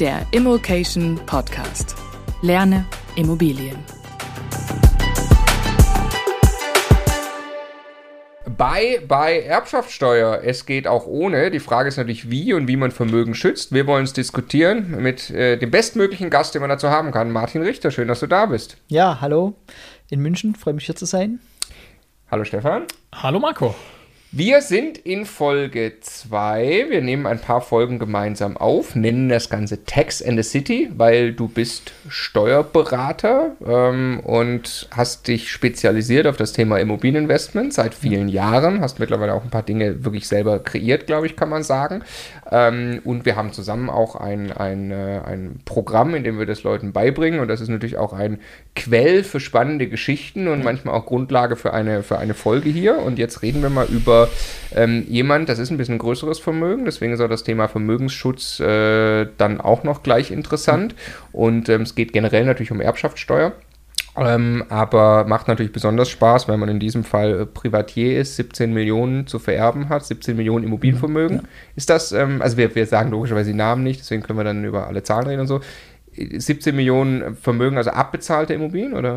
der Immokation Podcast. Lerne Immobilien. Bei, bei Erbschaftssteuer, es geht auch ohne. Die Frage ist natürlich, wie und wie man Vermögen schützt. Wir wollen es diskutieren mit äh, dem bestmöglichen Gast, den man dazu haben kann. Martin Richter, schön, dass du da bist. Ja, hallo in München, freue mich hier zu sein. Hallo Stefan. Hallo Marco. Wir sind in Folge 2. Wir nehmen ein paar Folgen gemeinsam auf, nennen das Ganze Tax and the City, weil du bist Steuerberater ähm, und hast dich spezialisiert auf das Thema Immobilieninvestment seit vielen Jahren. Hast mittlerweile auch ein paar Dinge wirklich selber kreiert, glaube ich, kann man sagen. Ähm, und wir haben zusammen auch ein, ein, äh, ein Programm, in dem wir das Leuten beibringen. Und das ist natürlich auch ein Quell für spannende Geschichten und manchmal auch Grundlage für eine, für eine Folge hier. Und jetzt reden wir mal über ähm, jemand, das ist ein bisschen größeres Vermögen, deswegen ist auch das Thema Vermögensschutz äh, dann auch noch gleich interessant. Und ähm, es geht generell natürlich um Erbschaftssteuer. Ähm, aber macht natürlich besonders Spaß, wenn man in diesem Fall äh, Privatier ist, 17 Millionen zu vererben hat, 17 Millionen Immobilienvermögen. Ja. Ist das, ähm, also wir, wir sagen logischerweise die Namen nicht, deswegen können wir dann über alle Zahlen reden und so. 17 Millionen Vermögen, also abbezahlte Immobilien, oder?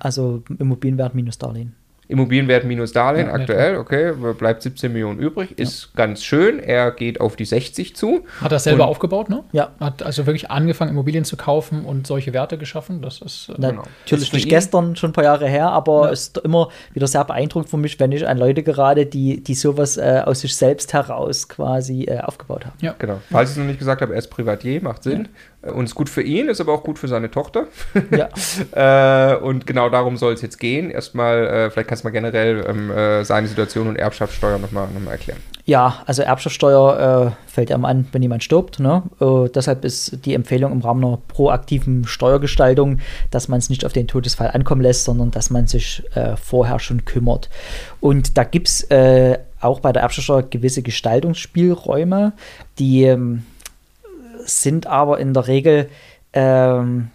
Also Immobilienwert minus Darlehen. Immobilienwert minus Darlehen ja, aktuell, okay, bleibt 17 Millionen übrig, ist ja. ganz schön. Er geht auf die 60 zu. Hat er selber aufgebaut, ne? Ja. Hat also wirklich angefangen, Immobilien zu kaufen und solche Werte geschaffen. Das ist äh, genau. natürlich nicht gestern, schon ein paar Jahre her, aber ja. ist immer wieder sehr beeindruckend für mich, wenn ich an Leute gerade, die, die sowas äh, aus sich selbst heraus quasi äh, aufgebaut haben. Ja, genau. Falls ich es noch nicht gesagt habe, er ist Privatier, macht Sinn. Und ist gut für ihn, ist aber auch gut für seine Tochter. Ja. äh, und genau darum soll es jetzt gehen. Erstmal, äh, vielleicht kannst du mal generell ähm, äh, seine Situation und Erbschaftssteuer nochmal noch mal erklären. Ja, also Erbschaftssteuer äh, fällt ja an, wenn jemand stirbt. Ne? Äh, deshalb ist die Empfehlung im Rahmen einer proaktiven Steuergestaltung, dass man es nicht auf den Todesfall ankommen lässt, sondern dass man sich äh, vorher schon kümmert. Und da gibt es auch bei der Erbschaftssteuer gewisse Gestaltungsspielräume, die ähm, sind aber in der Regel ähm,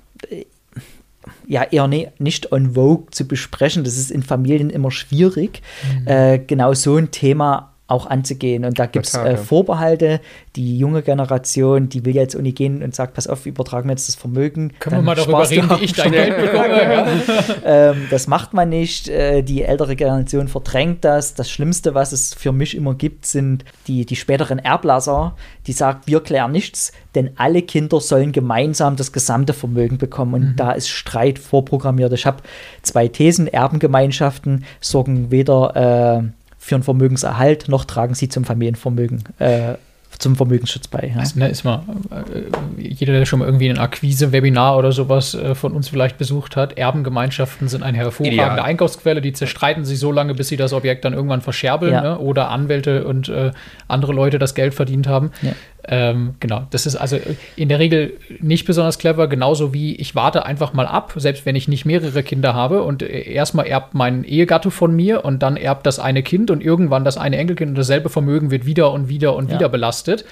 ja eher ne, nicht on vogue zu besprechen. Das ist in Familien immer schwierig, mhm. äh, genau so ein Thema auch anzugehen. Und da gibt es äh, Vorbehalte. Die junge Generation, die will jetzt Uni gehen und sagt, pass auf, übertragen wir jetzt das Vermögen. Können wir mal darüber reden, wie ich dein Geld bekomme? ähm, das macht man nicht. Äh, die ältere Generation verdrängt das. Das Schlimmste, was es für mich immer gibt, sind die, die späteren Erblasser, die sagen, wir klären nichts, denn alle Kinder sollen gemeinsam das gesamte Vermögen bekommen. Und mhm. da ist Streit vorprogrammiert. Ich habe zwei Thesen. Erbengemeinschaften sorgen weder äh, für einen Vermögenserhalt, noch tragen sie zum Familienvermögen, äh, zum Vermögensschutz bei. Ja. Also, ne, ist mal, äh, jeder, der schon mal irgendwie ein Akquise-Webinar oder sowas äh, von uns vielleicht besucht hat, Erbengemeinschaften sind eine hervorragende Ideal. Einkaufsquelle, die zerstreiten sich so lange, bis sie das Objekt dann irgendwann verscherbeln ja. ne? oder Anwälte und äh, andere Leute das Geld verdient haben. Ja. Ähm, genau, das ist also in der Regel nicht besonders clever, genauso wie ich warte einfach mal ab, selbst wenn ich nicht mehrere Kinder habe und äh, erstmal erbt mein Ehegatte von mir und dann erbt das eine Kind und irgendwann das eine Enkelkind und dasselbe Vermögen wird wieder und wieder und ja. wieder belastet.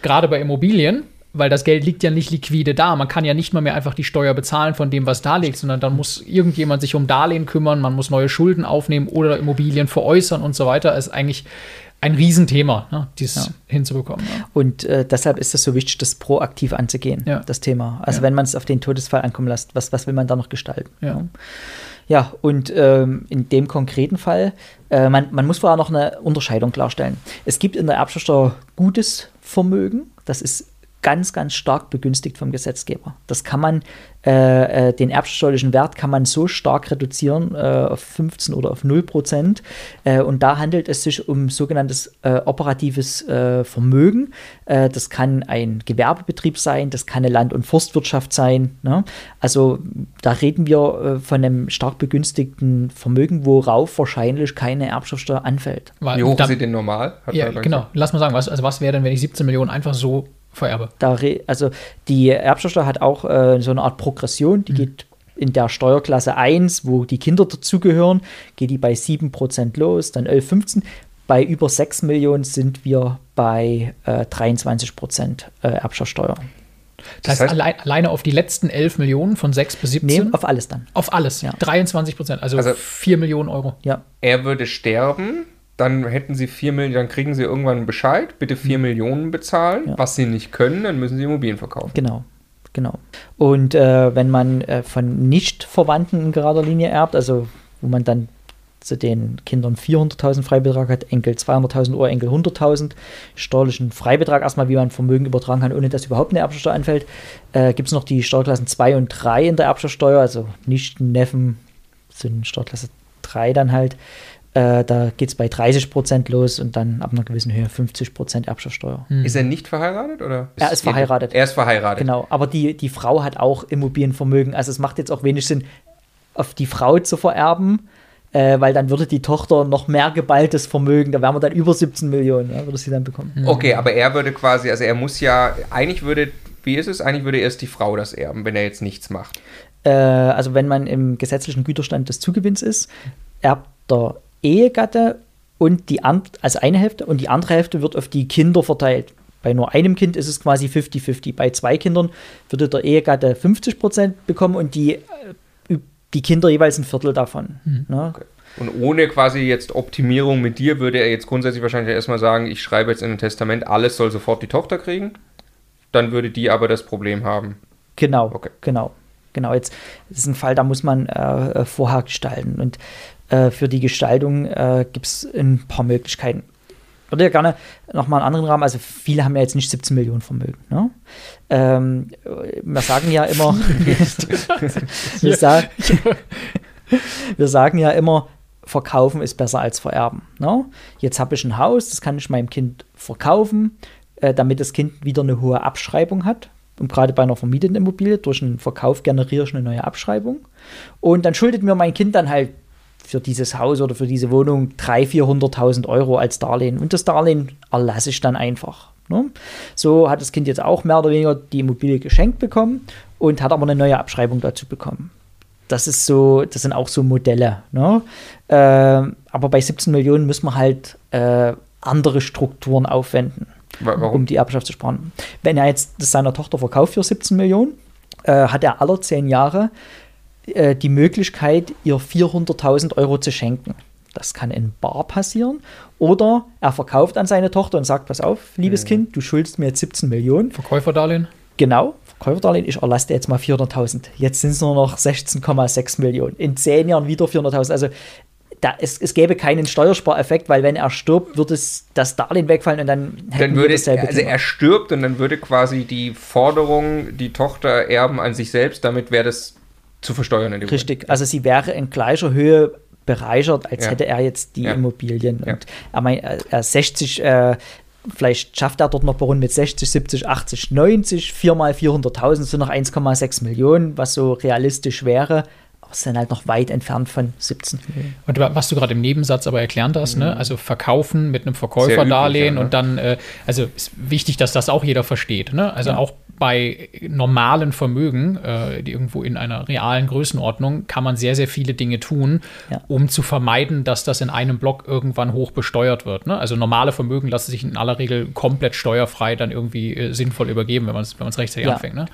Gerade bei Immobilien, weil das Geld liegt ja nicht liquide da. Man kann ja nicht mal mehr einfach die Steuer bezahlen von dem, was da liegt, sondern dann muss irgendjemand sich um Darlehen kümmern, man muss neue Schulden aufnehmen oder Immobilien veräußern und so weiter. Das ist eigentlich ein Riesenthema, ne, dies ja. hinzubekommen. Ja. Und äh, deshalb ist es so wichtig, das proaktiv anzugehen, ja. das Thema. Also wenn man es auf den Todesfall ankommen lässt, was, was will man da noch gestalten? Ja. Ja, und ähm, in dem konkreten Fall, äh, man, man muss vorher noch eine Unterscheidung klarstellen. Es gibt in der Erbschaftssteuer gutes Vermögen, das ist ganz, ganz stark begünstigt vom Gesetzgeber. Das kann man äh, äh, den erbsteuerlichen Wert kann man so stark reduzieren äh, auf 15 oder auf 0 Prozent. Äh, und da handelt es sich um sogenanntes äh, operatives äh, Vermögen. das kann ein Gewerbebetrieb sein, das kann eine Land- und Forstwirtschaft sein. Ne? Also da reden wir von einem stark begünstigten Vermögen, worauf wahrscheinlich keine Erbschaftssteuer anfällt. Wie hoch ist sie denn normal? ja, genau. Lass mal sagen, was, also was wäre denn, wenn ich 17 Millionen einfach so vererbe. Da also die Erbschaftssteuer hat auch äh, so eine Art Progression, die mhm. geht in der Steuerklasse 1, wo die Kinder dazugehören, geht die bei 7% los, dann 11, 15. Bei über 6 Millionen sind wir bei äh, 23 Prozent äh, Erbschaftssteuer. Das, das heißt, allein, alleine auf die letzten 11 Millionen von 6 bis 17? Nee, auf alles dann. Auf alles, ja. 23 Prozent, also, also 4 Millionen Euro. Ja. Er würde sterben, dann hätten sie 4 Millionen, dann kriegen sie irgendwann einen Bescheid, bitte 4 mhm. Millionen bezahlen. Ja. Was sie nicht können, dann müssen sie Immobilien verkaufen. Genau. Genau. Und äh, wenn man äh, von Nicht-Verwandten in gerader Linie erbt, also wo man dann zu den Kindern 400.000 Freibetrag hat, Enkel 200.000 Euro, Enkel 100.000, steuerlichen Freibetrag erstmal, wie man Vermögen übertragen kann, ohne dass überhaupt eine Erbschaftssteuer anfällt, äh, gibt es noch die Steuerklassen 2 und 3 in der Erbschaftssteuer, also nicht Neffen sind Steuerklasse 3 dann halt. Äh, da geht es bei 30 Prozent los und dann ab einer gewissen Höhe 50 Prozent Erbschaftssteuer. Hm. Ist er nicht verheiratet oder? er ist verheiratet. Er ist verheiratet. Genau, aber die, die Frau hat auch Immobilienvermögen. Also es macht jetzt auch wenig Sinn, auf die Frau zu vererben, äh, weil dann würde die Tochter noch mehr geballtes Vermögen, da wären wir dann über 17 Millionen, ja, würde sie dann bekommen. Hm. Okay, aber er würde quasi, also er muss ja, eigentlich würde, wie ist es, eigentlich würde erst die Frau das erben, wenn er jetzt nichts macht. Äh, also wenn man im gesetzlichen Güterstand des Zugewinns ist, erbt der Ehegatte und die also eine Hälfte und die andere Hälfte wird auf die Kinder verteilt. Bei nur einem Kind ist es quasi 50-50. Bei zwei Kindern würde der Ehegatte 50 Prozent bekommen und die, äh, die Kinder jeweils ein Viertel davon. Mhm. Ne? Okay. Und ohne quasi jetzt Optimierung mit dir würde er jetzt grundsätzlich wahrscheinlich erstmal sagen, ich schreibe jetzt in ein Testament, alles soll sofort die Tochter kriegen. Dann würde die aber das Problem haben. Genau, okay. genau. Genau, jetzt ist ein Fall, da muss man äh, äh vorher gestalten. Und äh, für die Gestaltung äh, gibt es ein paar Möglichkeiten. Ich würde ja gerne nochmal einen anderen Rahmen, also viele haben ja jetzt nicht 17 Millionen Vermögen. Ne? Ähm, wir sagen ja immer, wir, sagen, wir sagen ja immer, verkaufen ist besser als vererben. Ne? Jetzt habe ich ein Haus, das kann ich meinem Kind verkaufen, äh, damit das Kind wieder eine hohe Abschreibung hat. Und gerade bei einer vermieteten Immobilie, durch einen Verkauf generiere ich eine neue Abschreibung. Und dann schuldet mir mein Kind dann halt für dieses Haus oder für diese Wohnung 300.000, 400.000 Euro als Darlehen. Und das Darlehen erlasse ich dann einfach. Ne? So hat das Kind jetzt auch mehr oder weniger die Immobilie geschenkt bekommen und hat aber eine neue Abschreibung dazu bekommen. Das ist so, das sind auch so Modelle. Ne? Äh, aber bei 17 Millionen müssen wir halt äh, andere Strukturen aufwenden, Warum? um die Erbschaft zu sparen. Wenn er jetzt das seiner Tochter verkauft für 17 Millionen, äh, hat er alle zehn Jahre äh, die Möglichkeit, ihr 400.000 Euro zu schenken. Das kann in Bar passieren. Oder er verkauft an seine Tochter und sagt: Pass auf, liebes mhm. Kind, du schuldest mir jetzt 17 Millionen. Verkäuferdarlehen? Genau, Verkäuferdarlehen. Ich erlasse dir jetzt mal 400.000. Jetzt sind es nur noch 16,6 Millionen. In zehn Jahren wieder 400.000. Also da, es, es gäbe keinen Steuerspareffekt, weil wenn er stirbt, würde es das Darlehen wegfallen und dann dann würde es, also er stirbt und dann würde quasi die Forderung, die Tochter erben an sich selbst, damit wäre das zu versteuern. In Richtig, Moment. also sie wäre in gleicher Höhe bereichert, als ja. hätte er jetzt die ja. Immobilien. Ja. Und er, mein, er 60, äh, vielleicht schafft er dort noch bei rund mit 60, 70, 80, 90, 4 mal 400.000 sind noch 1,6 Millionen, was so realistisch wäre sind halt noch weit entfernt von 17 Millionen. Und was du gerade im Nebensatz aber erklärt hast, ne? mhm. ne? also verkaufen mit einem Verkäuferdarlehen ja, ne? und dann, äh, also ist wichtig, dass das auch jeder versteht. Ne? Also ja. auch bei normalen Vermögen, äh, die irgendwo in einer realen Größenordnung, kann man sehr, sehr viele Dinge tun, ja. um zu vermeiden, dass das in einem Block irgendwann hoch besteuert wird. Ne? Also normale Vermögen lassen sich in aller Regel komplett steuerfrei dann irgendwie äh, sinnvoll übergeben, wenn man es wenn rechtzeitig anfängt. Ne?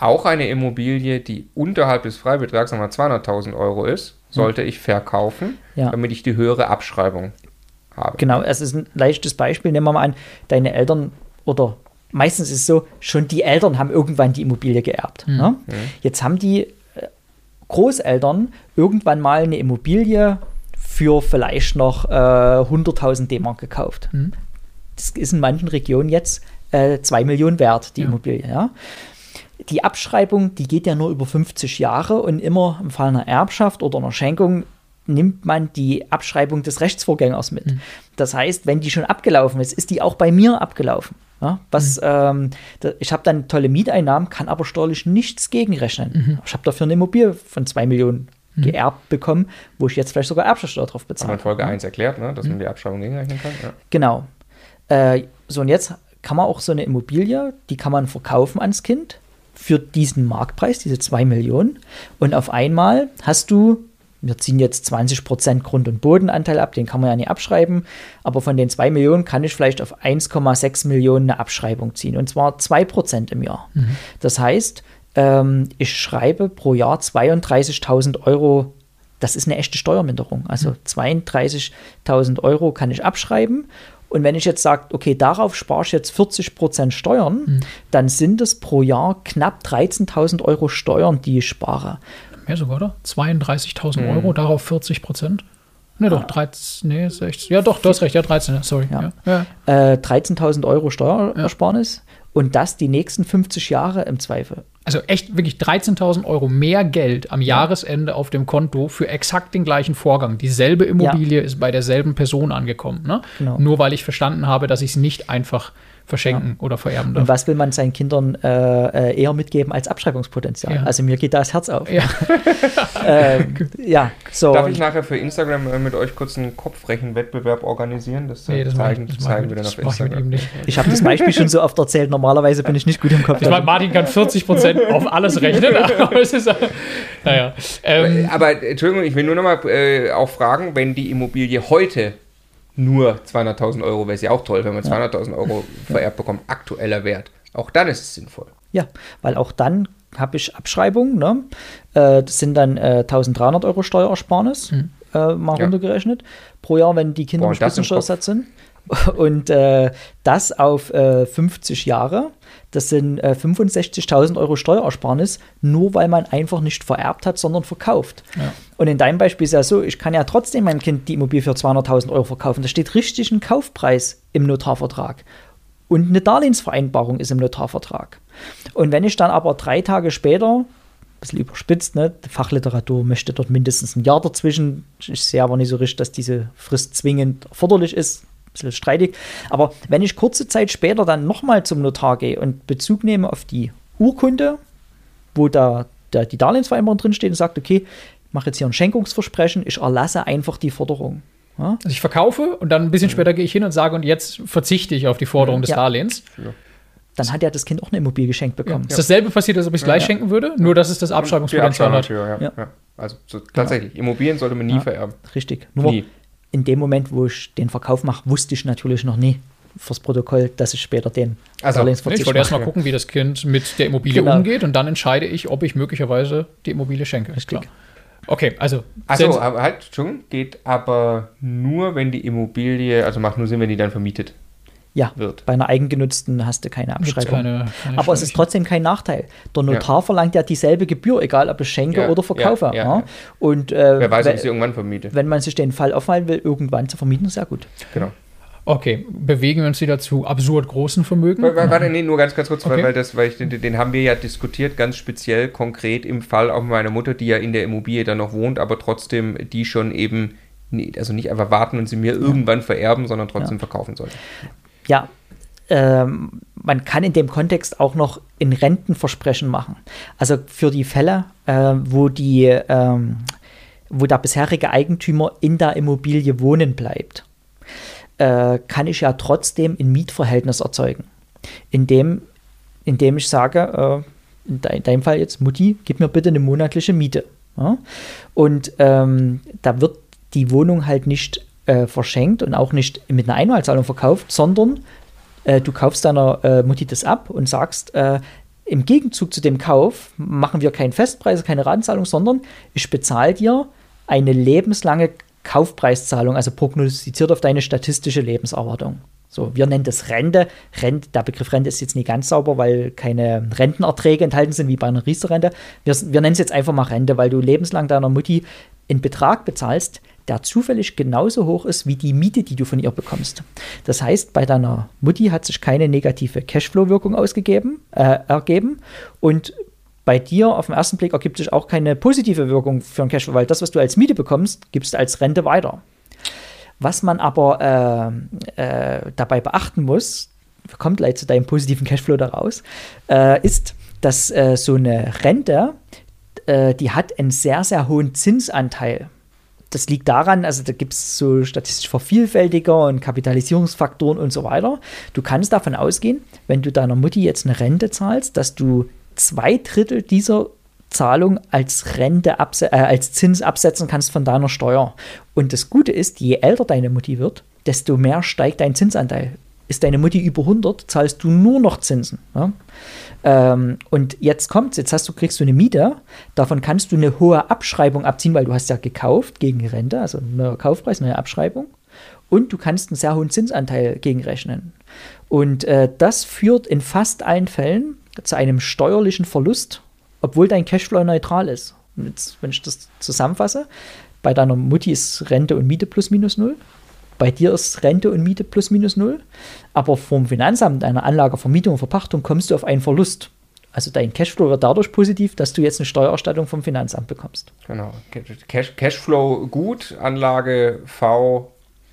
auch eine Immobilie, die unterhalb des Freibetrags, sagen wir 200.000 Euro ist, sollte ich verkaufen, ja. damit ich die höhere Abschreibung habe. Genau, es ist ein leichtes Beispiel. Nehmen wir mal an, deine Eltern oder meistens ist es so, schon die Eltern haben irgendwann die Immobilie geerbt. Mhm. Ne? Jetzt haben die äh, Großeltern irgendwann mal eine Immobilie für vielleicht noch äh, 100.000 D-Mark gekauft. Mhm. Das ist in manchen Regionen jetzt äh, 2 Millionen wert, die ja. Immobilie. Ja? die Abschreibung, die geht ja nur über 50 Jahre und immer im Fall einer Erbschaft oder einer Schenkung nimmt man die Abschreibung des Rechtsvorgängers mit. Mhm. Das heißt, wenn die schon abgelaufen ist, ist die auch bei mir abgelaufen. Ja, was, mhm. ähm, da, ich habe dann tolle Mieteinnahmen, kann aber steuerlich nichts gegenrechnen. Mhm. Ich habe dafür eine Immobilie von 2 Millionen mhm. geerbt bekommen, wo ich jetzt vielleicht sogar Erbschaftssteuer drauf bezahle. Haben wir in Folge 1 erklärt, ne? dass man mhm. die Abschreibung gegenrechnen kann. Ja. Genau. Äh, so, und jetzt kann man auch so eine Immobilie, die kann man verkaufen ans Kind für diesen Marktpreis, diese 2 Millionen. Und auf einmal hast du, wir ziehen jetzt 20% Grund- und Bodenanteil ab, den kann man ja nicht abschreiben, aber von den 2 Millionen kann ich vielleicht auf 1,6 Millionen eine Abschreibung ziehen. Und zwar 2% im Jahr. Mhm. Das heißt, ähm, ich schreibe pro Jahr 32.000 Euro das ist eine echte Steuerminderung. Also 32.000 Euro kann ich abschreiben. Und wenn ich jetzt sage, okay, darauf spare ich jetzt 40 Prozent Steuern, mhm. dann sind es pro Jahr knapp 13.000 Euro Steuern, die ich spare. Mehr sogar, oder? 32.000 mhm. Euro, darauf 40 Prozent? Ne, doch, 13, nee, 16. Ja, doch, du hast recht, ja, 13, sorry. Ja. Ja. Äh, 13.000 Euro Steuerersparnis ja. und das die nächsten 50 Jahre im Zweifel. Also echt wirklich 13.000 Euro mehr Geld am Jahresende auf dem Konto für exakt den gleichen Vorgang. Dieselbe Immobilie ist bei derselben Person angekommen. Ne? Genau. Nur weil ich verstanden habe, dass ich es nicht einfach verschenken ja. oder vererben darf. Und was will man seinen Kindern äh, äh, eher mitgeben als Abschreibungspotenzial? Ja. Also mir geht da das Herz auf. Ja, ähm, ja so. Darf ich nachher für Instagram äh, mit euch kurz einen Kopfrechenwettbewerb organisieren? Das, nee, das zeigen, ich, das zeigen wir dann auf Instagram. Ich, ich habe das Beispiel schon so oft erzählt. Normalerweise bin ich nicht gut im Kopf. Ich meine, Martin kann 40 Prozent auf alles rechnen. aber es ist, naja. Ähm, aber Entschuldigung, ich will nur noch mal äh, auch fragen, wenn die Immobilie heute nur 200.000 Euro wäre es ja auch toll, wenn man 200.000 Euro vererbt bekommt, aktueller Wert. Auch dann ist es sinnvoll. Ja, weil auch dann habe ich Abschreibungen. Ne? Äh, das sind dann äh, 1300 Euro Steuerersparnis, mhm. äh, mal ja. runtergerechnet, pro Jahr, wenn die Kinder Boah, im Spitzensteuersatz sind. Und äh, das auf 50 äh, Jahre. Das sind 65.000 äh, Euro Steuerersparnis, nur weil man einfach nicht vererbt hat, sondern verkauft. Ja. Und in deinem Beispiel ist ja so, ich kann ja trotzdem meinem Kind die Immobilie für 200.000 Euro verkaufen. Da steht richtig ein Kaufpreis im Notarvertrag. Und eine Darlehensvereinbarung ist im Notarvertrag. Und wenn ich dann aber drei Tage später, ein bisschen überspitzt, ne, die Fachliteratur möchte dort mindestens ein Jahr dazwischen. Ich sehe aber nicht so richtig, dass diese Frist zwingend erforderlich ist bisschen streitig. Aber wenn ich kurze Zeit später dann nochmal zum Notar gehe und Bezug nehme auf die Urkunde, wo da, da die Darlehensvereinbarung drinsteht und sagt, okay, ich mache jetzt hier ein Schenkungsversprechen, ich erlasse einfach die Forderung. Ja? Also ich verkaufe und dann ein bisschen später gehe ich hin und sage, und jetzt verzichte ich auf die Forderung des ja. Darlehens. Ja. Dann hat ja das Kind auch eine Immobilie geschenkt bekommen. Ist dasselbe passiert, als ob ich es gleich schenken würde, nur dass es das Abschreibungspotenzial hat. Also so, tatsächlich, Immobilien sollte man nie vererben. Richtig. Nur nie in dem Moment, wo ich den Verkauf mache, wusste ich natürlich noch nie fürs Protokoll, dass ich später den also, Ich wollte erstmal gucken, wie das Kind mit der Immobilie genau. umgeht und dann entscheide ich, ob ich möglicherweise die Immobilie schenke. Richtig. Okay, also. Achso, aber halt, Entschuldigung, geht aber nur, wenn die Immobilie, also macht nur Sinn, wenn die dann vermietet ja, wird. bei einer eigengenutzten hast du keine Abschreibung. Keine, keine Aber es ist trotzdem kein Nachteil. Der Notar ja. verlangt ja dieselbe Gebühr, egal ob ich schenke ja, oder verkaufe. Ja, Und, äh, Wer weiß, ob ich sie irgendwann vermiete. Wenn man sich den Fall aufhalten will, irgendwann zu vermieten, ist ja gut. Genau. Okay, bewegen wir uns wieder zu absurd großen Vermögen? Warte, nee, nur ganz, ganz kurz, okay. weil, das, weil ich, den, den, haben wir ja diskutiert, ganz speziell, konkret im Fall auch meiner Mutter, die ja in der Immobilie dann noch wohnt, aber trotzdem die schon eben, also nicht einfach warten und sie mir irgendwann vererben, sondern trotzdem ja. verkaufen sollte ja, ähm, man kann in dem Kontext auch noch in Rentenversprechen machen. Also für die Fälle, äh, wo die, ähm, wo der bisherige Eigentümer in der Immobilie wohnen bleibt, äh, kann ich ja trotzdem ein Mietverhältnis erzeugen, indem, indem ich sage, äh, in, de in deinem Fall jetzt, Mutti, gib mir bitte eine monatliche Miete. Ja? Und ähm, da wird die Wohnung halt nicht äh, verschenkt und auch nicht mit einer Einmalzahlung verkauft, sondern äh, du kaufst deiner äh, Mutti das ab und sagst, äh, im Gegenzug zu dem Kauf machen wir keinen Festpreis, keine Ratenzahlung, sondern ich bezahle dir eine lebenslange Kaufpreiszahlung, also prognostiziert auf deine statistische Lebenserwartung. So, wir nennen das Rente. Rente. Der Begriff Rente ist jetzt nicht ganz sauber, weil keine Rentenerträge enthalten sind, wie bei einer Riester-Rente. Wir, wir nennen es jetzt einfach mal Rente, weil du lebenslang deiner Mutti einen Betrag bezahlst, der zufällig genauso hoch ist wie die Miete, die du von ihr bekommst. Das heißt, bei deiner Mutti hat sich keine negative Cashflow-Wirkung ausgegeben, äh, ergeben und bei dir auf den ersten Blick ergibt sich auch keine positive Wirkung für einen Cashflow, weil das, was du als Miete bekommst, gibst du als Rente weiter. Was man aber äh, äh, dabei beachten muss, kommt gleich zu deinem positiven Cashflow daraus, äh, ist, dass äh, so eine Rente, äh, die hat einen sehr, sehr hohen Zinsanteil das liegt daran, also da gibt es so statistisch Vervielfältiger und Kapitalisierungsfaktoren und so weiter. Du kannst davon ausgehen, wenn du deiner Mutti jetzt eine Rente zahlst, dass du zwei Drittel dieser Zahlung als Rente äh, als Zins absetzen kannst von deiner Steuer. Und das Gute ist, je älter deine Mutti wird, desto mehr steigt dein Zinsanteil. ist deine Mutti über 100, zahlst du nur noch Zinsen. Ja? Ähm, und jetzt kommt's, jetzt hast du, kriegst du eine Miete, davon kannst du eine hohe Abschreibung abziehen, weil du hast ja gekauft gegen Rente, also neuer Kaufpreis, neue Abschreibung. Und du kannst einen sehr hohen Zinsanteil gegenrechnen. Und äh, das führt in fast allen Fällen zu einem steuerlichen Verlust, obwohl dein Cashflow neutral ist. Und jetzt, wenn ich das zusammenfasse, bei deiner Mutti ist Rente und Miete plus minus null. Bei dir ist Rente und Miete plus minus null. Aber vom Finanzamt, einer Anlage, Vermietung und Verpachtung kommst du auf einen Verlust. Also dein Cashflow wird dadurch positiv, dass du jetzt eine Steuererstattung vom Finanzamt bekommst. Genau. Cash, Cashflow gut, Anlage V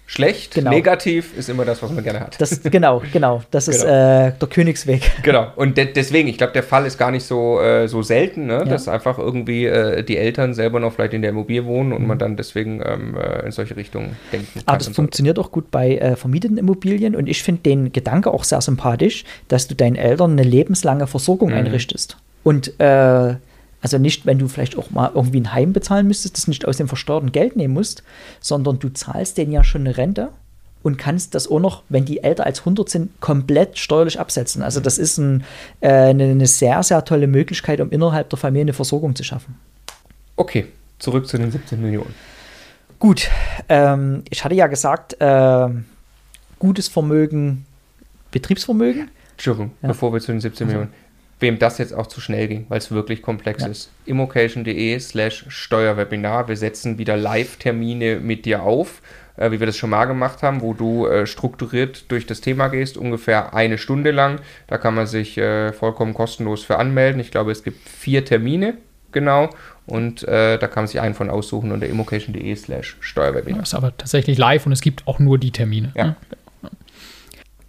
Schlecht, genau. negativ ist immer das, was man gerne hat. Das, genau, genau. Das genau. ist äh, der Königsweg. Genau. Und de deswegen, ich glaube, der Fall ist gar nicht so, äh, so selten, ne? ja. dass einfach irgendwie äh, die Eltern selber noch vielleicht in der Immobilie wohnen und mhm. man dann deswegen ähm, äh, in solche Richtungen denken kann. Aber das funktioniert auch gut bei äh, vermieteten Immobilien und ich finde den Gedanke auch sehr sympathisch, dass du deinen Eltern eine lebenslange Versorgung mhm. einrichtest. Und äh, also nicht, wenn du vielleicht auch mal irgendwie ein Heim bezahlen müsstest, das nicht aus dem versteuerten Geld nehmen musst, sondern du zahlst denen ja schon eine Rente und kannst das auch noch, wenn die älter als 100 sind, komplett steuerlich absetzen. Also das ist ein, äh, eine, sehr, sehr tolle Möglichkeit, um innerhalb der Familie eine Versorgung zu schaffen. Okay, zurück zu den 17 Millionen. Gut, ähm, ich hatte ja gesagt, äh, gutes Vermögen, Betriebsvermögen. Entschuldigung, ja. bevor wir zu den 17 also. Millionen wem das jetzt auch zu schnell ging, weil es wirklich komplex ja. ist. immocation.de slash Steuerwebinar. Wir setzen wieder Live-Termine mit dir auf, äh, wie wir das schon mal gemacht haben, wo du äh, strukturiert durch das Thema gehst, ungefähr eine Stunde lang. Da kann man sich äh, vollkommen kostenlos für anmelden. Ich glaube, es gibt vier Termine, genau. Und äh, da kann man sich einen von aussuchen unter immocation.de slash Steuerwebinar. Das ist aber tatsächlich live und es gibt auch nur die Termine. Ja.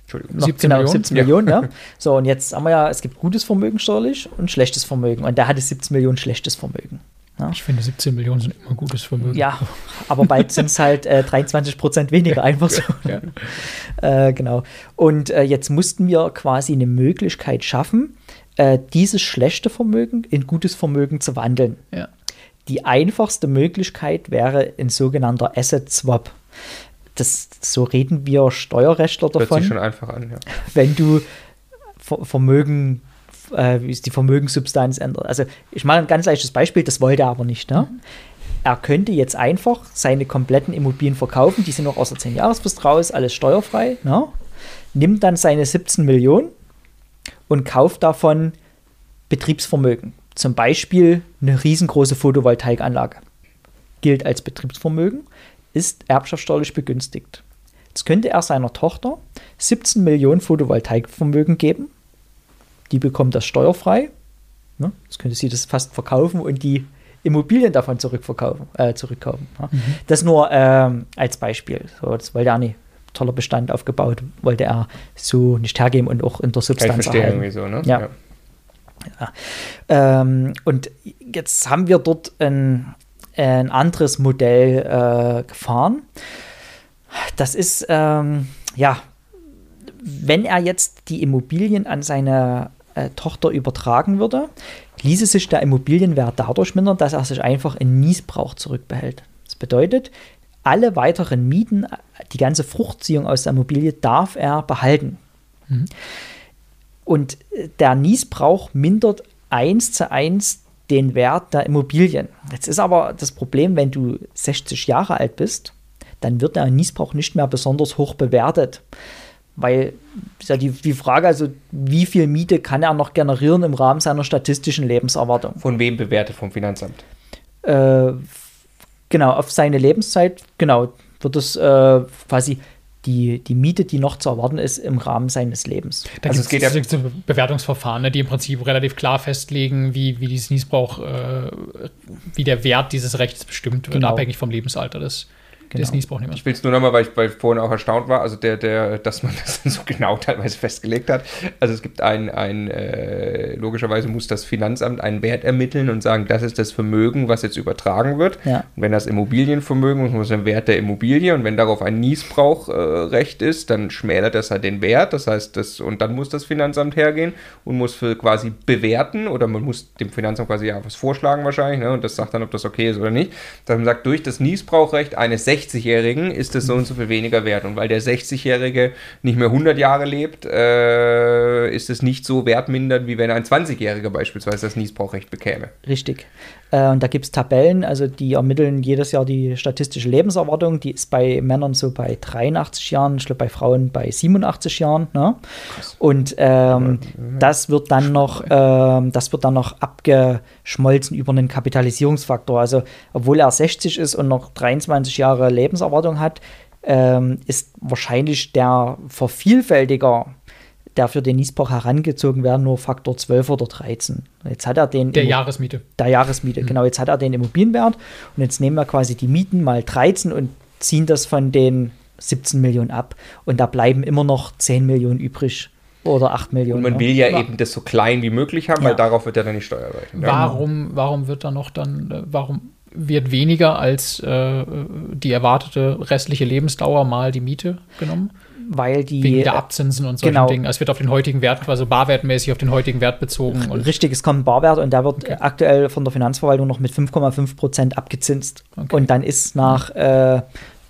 Entschuldigung, 17 genau, Millionen. 17 ja. Millionen, ja. So, und jetzt haben wir ja, es gibt gutes Vermögen steuerlich und schlechtes Vermögen. Und da hat es 17 Millionen schlechtes Vermögen. Ja. Ich finde, 17 Millionen sind immer gutes Vermögen. Ja, aber bald sind es halt äh, 23 Prozent weniger, einfach so. Ja. Äh, genau. Und äh, jetzt mussten wir quasi eine Möglichkeit schaffen, äh, dieses schlechte Vermögen in gutes Vermögen zu wandeln. Ja. Die einfachste Möglichkeit wäre ein sogenannter Asset Swap das, so reden wir Steuerrechtler davon. Hört sich schon einfach an, ja. Wenn du Vermögen, äh, die Vermögenssubstanz ändert. Also ich mache ein ganz leichtes Beispiel, das wollte er aber nicht. Ne? Er könnte jetzt einfach seine kompletten Immobilien verkaufen, die sind noch aus der 10-Jahresfrist raus, alles steuerfrei, ne? nimmt dann seine 17 Millionen und kauft davon Betriebsvermögen. Zum Beispiel eine riesengroße Photovoltaikanlage. Gilt als Betriebsvermögen ist erbschaftssteuerlich begünstigt. Jetzt könnte er seiner Tochter 17 Millionen Photovoltaikvermögen geben. Die bekommt das steuerfrei. Ne? Jetzt könnte sie das fast verkaufen und die Immobilien davon zurückverkaufen, äh, zurückkaufen. Ja? Mhm. Das nur ähm, als Beispiel. So, das wollte er nicht. Toller Bestand aufgebaut, wollte er so nicht hergeben und auch in der Substanz ich erhalten. irgendwie so, ne? Ja. ja. ja. Ähm, und jetzt haben wir dort ein, ein anderes Modell äh, gefahren. Das ist, ähm, ja, wenn er jetzt die Immobilien an seine äh, Tochter übertragen würde, ließe sich der Immobilienwert dadurch mindern, dass er sich einfach in Niesbrauch zurückbehält. Das bedeutet, alle weiteren Mieten, die ganze Fruchtziehung aus der Immobilie darf er behalten. Mhm. Und der Niesbrauch mindert eins zu eins den Wert der Immobilien. Jetzt ist aber das Problem, wenn du 60 Jahre alt bist, dann wird der Niesbrauch nicht mehr besonders hoch bewertet. Weil ist ja die, die Frage, also wie viel Miete kann er noch generieren im Rahmen seiner statistischen Lebenserwartung? Von wem bewertet? Vom Finanzamt? Äh, genau, auf seine Lebenszeit, genau, wird es äh, quasi die, die Miete, die noch zu erwarten ist im Rahmen seines Lebens. Da also es geht ja so Bewertungsverfahren, ne, die im Prinzip relativ klar festlegen, wie, wie dieses Niesbrauch, äh, wie der Wert dieses Rechts bestimmt wird, genau. abhängig vom Lebensalter des, genau. des Niesbrauchnehmers. Ich will es nur nochmal, weil ich, weil vorhin auch erstaunt war, also der, der, dass man das so genau teilweise festgelegt hat. Also es gibt ein, ein äh, logischerweise muss das Finanzamt einen Wert ermitteln und sagen, das ist das Vermögen, was jetzt übertragen wird. Ja. Und wenn das Immobilienvermögen muss der Wert der Immobilie und wenn darauf ein Niesbrauchrecht äh, ist, dann schmälert das halt den Wert. Das heißt, das, und dann muss das Finanzamt hergehen und muss für quasi bewerten oder man muss dem Finanzamt quasi ja was vorschlagen wahrscheinlich ne, und das sagt dann, ob das okay ist oder nicht. Dass man sagt, durch das Niesbrauchrecht eines 60 60-Jährigen ist es so und so viel weniger wert. Und weil der 60-Jährige nicht mehr 100 Jahre lebt, äh, ist es nicht so wertmindernd, wie wenn ein 20-Jähriger beispielsweise das Niesbrauchrecht bekäme. Richtig. Äh, und da gibt es Tabellen, also die ermitteln jedes Jahr die statistische Lebenserwartung. Die ist bei Männern so bei 83 Jahren, ich glaube bei Frauen bei 87 Jahren. Ne? Und ähm, das wird dann noch, äh, das wird dann noch abgeschmolzen über einen Kapitalisierungsfaktor. Also obwohl er 60 ist und noch 23 Jahre Lebenserwartung hat, ähm, ist wahrscheinlich der Vervielfältiger der für den Niesbrauch herangezogen werden, nur Faktor 12 oder 13. Jetzt hat er den. Der Immo Jahresmiete. Der Jahresmiete, mhm. genau. Jetzt hat er den Immobilienwert und jetzt nehmen wir quasi die Mieten mal 13 und ziehen das von den 17 Millionen ab. Und da bleiben immer noch 10 Millionen übrig oder 8 Millionen. Und man will ja, ja, eben das so klein wie möglich haben, ja. weil darauf wird ja dann die Steuer reichen. Warum, warum wird da noch dann, äh, warum wird weniger als äh, die erwartete restliche Lebensdauer mal die Miete genommen? weil die. Wegen der Abzinsen und solchen genau. Dingen. Es wird auf den heutigen Wert, quasi barwertmäßig auf den heutigen Wert bezogen. Richtig, es kommt ein Barwert und der wird okay. aktuell von der Finanzverwaltung noch mit 5,5 Prozent abgezinst. Okay. Und dann ist nach, äh,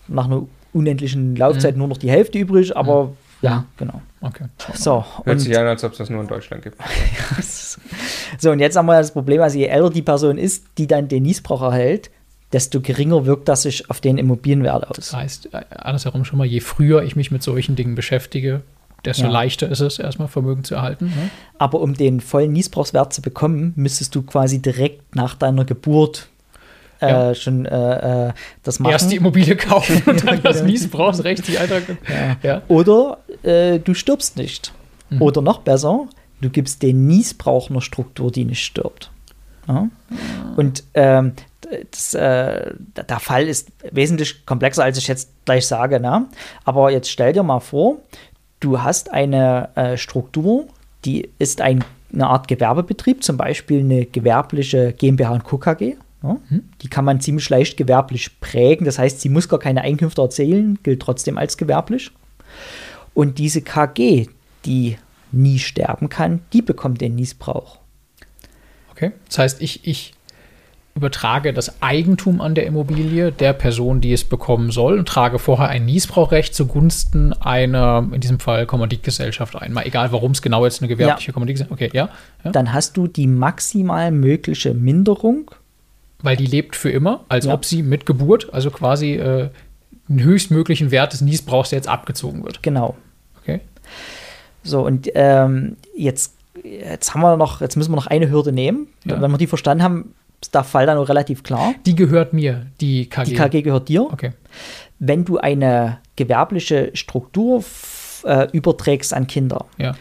nach einer unendlichen Laufzeit mhm. nur noch die Hälfte übrig, aber. Mhm. Ja, genau. Okay. So, Hört sich an, als ob es das nur in Deutschland gibt. so, und jetzt haben wir das Problem, also je älter die Person ist, die dann den Niesbrauch erhält, desto geringer wirkt das sich auf den Immobilienwert aus. Das heißt, äh, andersherum schon mal, je früher ich mich mit solchen Dingen beschäftige, desto ja. leichter ist es, erstmal Vermögen zu erhalten. Ne? Aber um den vollen Niesbrauchswert zu bekommen, müsstest du quasi direkt nach deiner Geburt äh, ja. schon äh, äh, das machen. Erst die Immobilie kaufen und dann das Niesbrauchsrecht, die Alter. Ja. Oder äh, du stirbst nicht. Mhm. Oder noch besser, du gibst den Niesbrauch einer Struktur, die nicht stirbt. Und ähm, das, äh, der Fall ist wesentlich komplexer, als ich jetzt gleich sage. Ne? Aber jetzt stell dir mal vor, du hast eine äh, Struktur, die ist ein, eine Art Gewerbebetrieb, zum Beispiel eine gewerbliche GmbH und Co. Die kann man ziemlich leicht gewerblich prägen. Das heißt, sie muss gar keine Einkünfte erzählen, gilt trotzdem als gewerblich. Und diese KG, die nie sterben kann, die bekommt den Niesbrauch. Okay. Das heißt, ich, ich übertrage das Eigentum an der Immobilie der Person, die es bekommen soll, und trage vorher ein Niesbrauchrecht zugunsten einer, in diesem Fall Kommanditgesellschaft ein. Mal egal, warum es genau jetzt eine gewerbliche ja. Kommanditgesellschaft Okay, ja, ja, Dann hast du die maximal mögliche Minderung. Weil die lebt für immer, als ja. ob sie mit Geburt, also quasi äh, den höchstmöglichen Wert des Niesbrauchs jetzt abgezogen wird. Genau. Okay. So, und ähm, jetzt, jetzt haben wir noch, jetzt müssen wir noch eine Hürde nehmen. Ja. Wenn wir die verstanden haben, ist der Fall dann auch relativ klar. Die gehört mir, die KG. Die KG gehört dir. Okay. Wenn du eine gewerbliche Struktur äh, überträgst an Kinder, ja.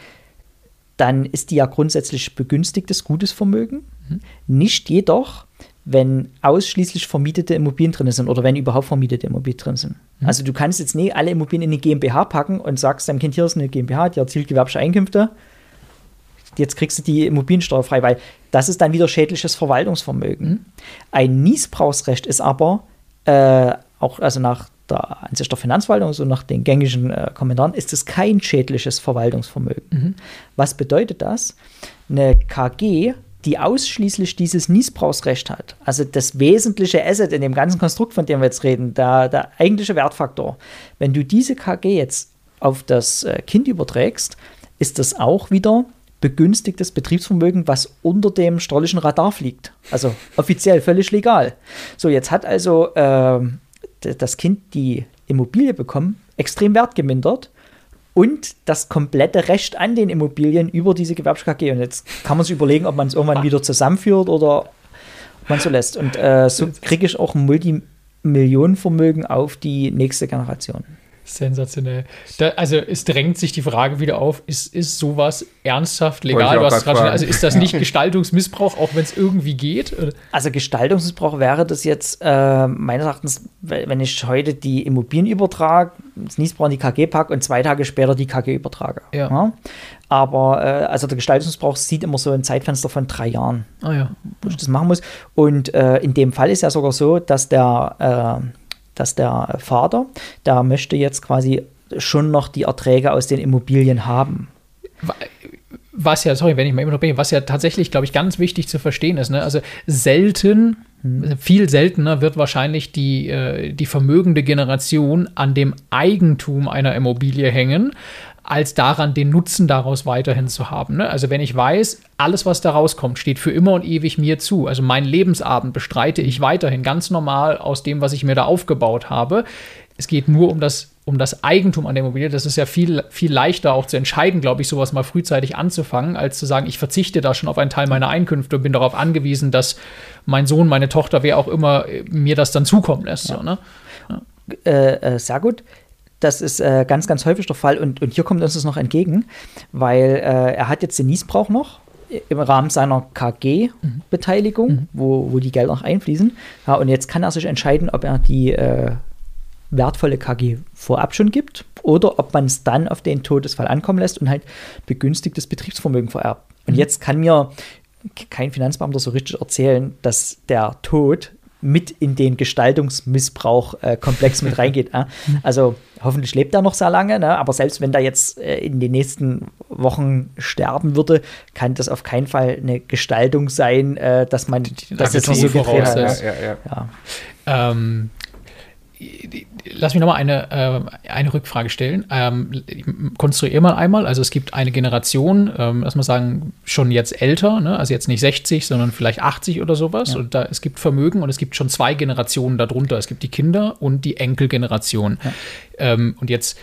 dann ist die ja grundsätzlich begünstigtes gutes Vermögen. Mhm. Nicht jedoch, wenn ausschließlich vermietete Immobilien drin sind oder wenn überhaupt vermietete Immobilien drin sind. Mhm. Also du kannst jetzt nicht alle Immobilien in eine GmbH packen und sagst deinem Kind, hier ist eine GmbH, die erzielt gewerbliche Einkünfte jetzt kriegst du die Immobiliensteuer frei, weil das ist dann wieder schädliches Verwaltungsvermögen. Mhm. Ein Niesbrauchsrecht ist aber äh, auch, also nach der Ansicht der Finanzverwaltung, so nach den gängigen äh, Kommentaren, ist es kein schädliches Verwaltungsvermögen. Mhm. Was bedeutet das? Eine KG, die ausschließlich dieses Niesbrauchsrecht hat, also das wesentliche Asset in dem ganzen Konstrukt, von dem wir jetzt reden, der, der eigentliche Wertfaktor, wenn du diese KG jetzt auf das äh, Kind überträgst, ist das auch wieder begünstigtes Betriebsvermögen, was unter dem steuerlichen Radar fliegt. Also offiziell völlig legal. So, jetzt hat also äh, das Kind die Immobilie bekommen, extrem wertgemindert und das komplette Recht an den Immobilien über diese gewerbliche KG. Und jetzt kann man sich überlegen, ob man es irgendwann wieder zusammenführt oder ob man so lässt. Und äh, so kriege ich auch ein Multimillionenvermögen auf die nächste Generation. Sensationell. Da, also es drängt sich die Frage wieder auf, ist, ist sowas ernsthaft legal? also ist das nicht Gestaltungsmissbrauch, auch wenn es irgendwie geht? Also Gestaltungsmissbrauch wäre das jetzt äh, meines Erachtens, wenn ich heute die Immobilien übertrage, das Niesbrauch in die KG packe und zwei Tage später die KG übertrage. Ja. ja? Aber äh, also der Gestaltungsmissbrauch sieht immer so ein Zeitfenster von drei Jahren, ah, ja. wo ich das machen muss. Und äh, in dem Fall ist ja sogar so, dass der äh, dass der Vater, der möchte jetzt quasi schon noch die Erträge aus den Immobilien haben. was ja, sorry, wenn ich mal immer noch bin, was ja tatsächlich, glaube ich, ganz wichtig zu verstehen ist. Ne? Also selten, hm. viel seltener wird wahrscheinlich die, äh, die vermögende Generation an dem Eigentum einer Immobilie hängen, als daran, den Nutzen daraus weiterhin zu haben. Ne? Also wenn ich weiß, alles, was da rauskommt, steht für immer und ewig mir zu. Also mein Lebensabend bestreite ich weiterhin ganz normal aus dem, was ich mir da aufgebaut habe. Es geht nur um das, um das Eigentum an der Immobilie. Das ist ja viel, viel leichter auch zu entscheiden, glaube ich, sowas mal frühzeitig anzufangen, als zu sagen, ich verzichte da schon auf einen Teil meiner Einkünfte und bin darauf angewiesen, dass mein Sohn, meine Tochter, wer auch immer, mir das dann zukommen lässt. Ja. So, ne? ja. Äh, äh, sehr gut. Das ist äh, ganz, ganz häufig der Fall und, und hier kommt uns das noch entgegen, weil äh, er hat jetzt den Niesbrauch noch im Rahmen seiner KG-Beteiligung, mhm. wo, wo die Gelder noch einfließen. Ja, und jetzt kann er sich entscheiden, ob er die äh, wertvolle KG vorab schon gibt oder ob man es dann auf den Todesfall ankommen lässt und halt begünstigtes Betriebsvermögen vererbt. Und mhm. jetzt kann mir kein Finanzbeamter so richtig erzählen, dass der Tod mit in den Gestaltungsmissbrauch-Komplex äh, mit reingeht. Äh? Also hoffentlich lebt er noch sehr lange, ne? aber selbst wenn er jetzt äh, in den nächsten Wochen sterben würde, kann das auf keinen Fall eine Gestaltung sein, äh, dass man das jetzt so gedreht hat. Ja, ja, ja. ja. Ähm, lass mich nochmal eine, äh, eine Rückfrage stellen. Ähm, konstruiere mal einmal. Also es gibt eine Generation, ähm, lass mal sagen, schon jetzt älter, ne? also jetzt nicht 60, sondern vielleicht 80 oder sowas. Ja. Und da, es gibt Vermögen und es gibt schon zwei Generationen darunter. Es gibt die Kinder und die Enkelgeneration. Ja. Ähm, und jetzt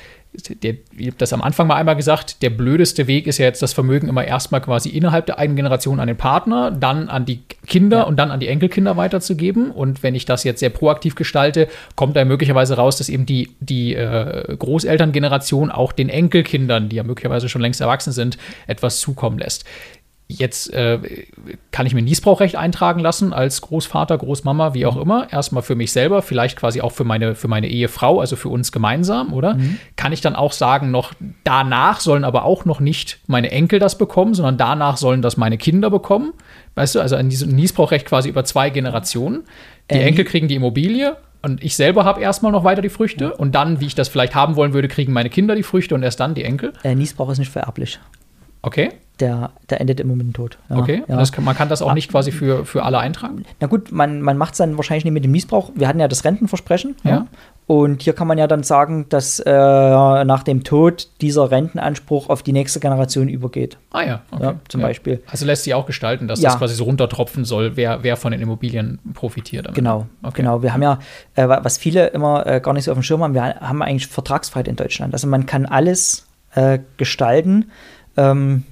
der, ich habe das am Anfang mal einmal gesagt, der blödeste Weg ist ja jetzt das Vermögen immer erstmal quasi innerhalb der eigenen Generation an den Partner, dann an die Kinder ja. und dann an die Enkelkinder weiterzugeben. Und wenn ich das jetzt sehr proaktiv gestalte, kommt da möglicherweise raus, dass eben die, die äh, Großelterngeneration auch den Enkelkindern, die ja möglicherweise schon längst erwachsen sind, etwas zukommen lässt. Jetzt äh, kann ich mir Niesbrauchrecht eintragen lassen als Großvater, Großmama, wie auch mhm. immer. Erstmal für mich selber, vielleicht quasi auch für meine, für meine Ehefrau, also für uns gemeinsam, oder? Mhm. Kann ich dann auch sagen, noch danach sollen aber auch noch nicht meine Enkel das bekommen, sondern danach sollen das meine Kinder bekommen. Weißt du, also diesem Niesbrauchrecht quasi über zwei Generationen. Die ähm. Enkel kriegen die Immobilie, und ich selber habe erstmal noch weiter die Früchte und dann, wie ich das vielleicht haben wollen würde, kriegen meine Kinder die Früchte und erst dann die Enkel. Äh, Niesbrauch ist nicht vererblich. Okay der, der endet im Moment tot. Ja, okay, ja. Kann, man kann das auch nicht quasi für, für alle eintragen? Na gut, man, man macht es dann wahrscheinlich nicht mit dem Missbrauch. Wir hatten ja das Rentenversprechen. Ja. ja. Und hier kann man ja dann sagen, dass äh, nach dem Tod dieser Rentenanspruch auf die nächste Generation übergeht. Ah ja, okay. zum Beispiel. Also lässt sich auch gestalten, dass das quasi so runtertropfen soll, wer, wer von den Immobilien profitiert. Damit. Genau, okay. genau. Wir haben ja, äh, was viele immer äh, gar nicht so auf dem Schirm haben, wir haben eigentlich Vertragsfreiheit in Deutschland. Also man kann alles äh, gestalten. Ähm,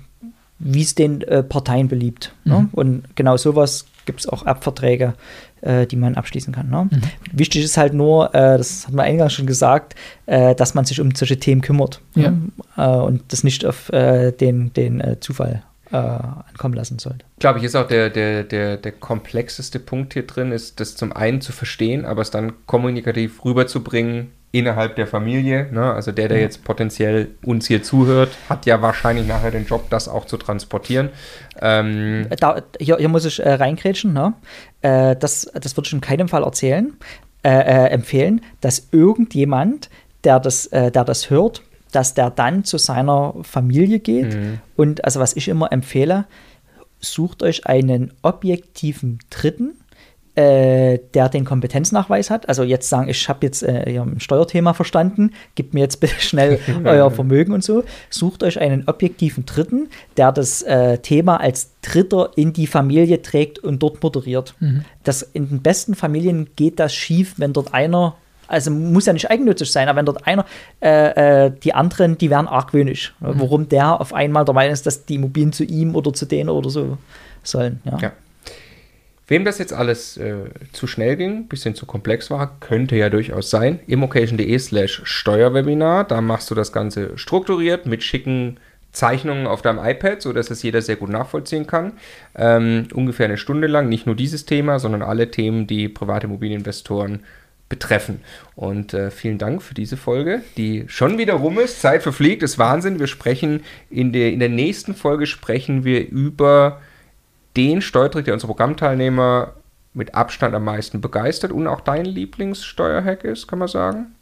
wie es den äh, Parteien beliebt. Ne? Mhm. Ne? Und genau sowas gibt es auch Erbverträge, äh, die man abschließen kann. Ne? Mhm. Wichtig ist halt nur, äh, das hat man eingangs schon gesagt, äh, dass man sich um solche Themen kümmert ne? ja. ne? und das nicht auf äh, den, den äh, Zufall ankommen lassen sollte. Glaube ich, ist auch der, der, der, der komplexeste Punkt hier drin, ist das zum einen zu verstehen, aber es dann kommunikativ rüberzubringen, innerhalb der Familie. Ne? Also der, der jetzt potenziell uns hier zuhört, hat ja wahrscheinlich nachher den Job, das auch zu transportieren. Ähm da, hier, hier, muss ich äh, reingrätschen. Ne? Äh, das, das würde ich in keinem Fall erzählen, äh, äh empfehlen, dass irgendjemand, der das, äh, der das hört, dass der dann zu seiner Familie geht. Mhm. Und also was ich immer empfehle, sucht euch einen objektiven Dritten, äh, der den Kompetenznachweis hat. Also jetzt sagen, ich habe jetzt äh, ein Steuerthema verstanden, gebt mir jetzt bitte schnell euer Vermögen und so. Sucht euch einen objektiven Dritten, der das äh, Thema als Dritter in die Familie trägt und dort moderiert. Mhm. Das, in den besten Familien geht das schief, wenn dort einer also muss ja nicht eigennützig sein, aber wenn dort einer, äh, äh, die anderen, die werden argwöhnisch. Mhm. Warum der auf einmal der Meinung ist, dass die Immobilien zu ihm oder zu denen oder so sollen. Ja. ja. Wem das jetzt alles äh, zu schnell ging, bisschen zu komplex war, könnte ja durchaus sein. immocation.de slash Steuerwebinar, da machst du das Ganze strukturiert mit schicken Zeichnungen auf deinem iPad, sodass es jeder sehr gut nachvollziehen kann. Ähm, ungefähr eine Stunde lang, nicht nur dieses Thema, sondern alle Themen, die private Immobilieninvestoren betreffen. Und äh, vielen Dank für diese Folge, die schon wieder rum ist. Zeit verfliegt, ist Wahnsinn. Wir sprechen in der, in der nächsten Folge sprechen wir über den Steuertrick, der unsere Programmteilnehmer mit Abstand am meisten begeistert und auch dein Lieblingssteuerhack ist, kann man sagen?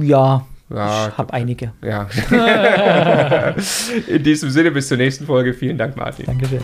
Ja, Ja. Ich habe einige. Ja. In diesem Sinne, bis zur nächsten Folge. Vielen Dank, Martin. Dankeschön.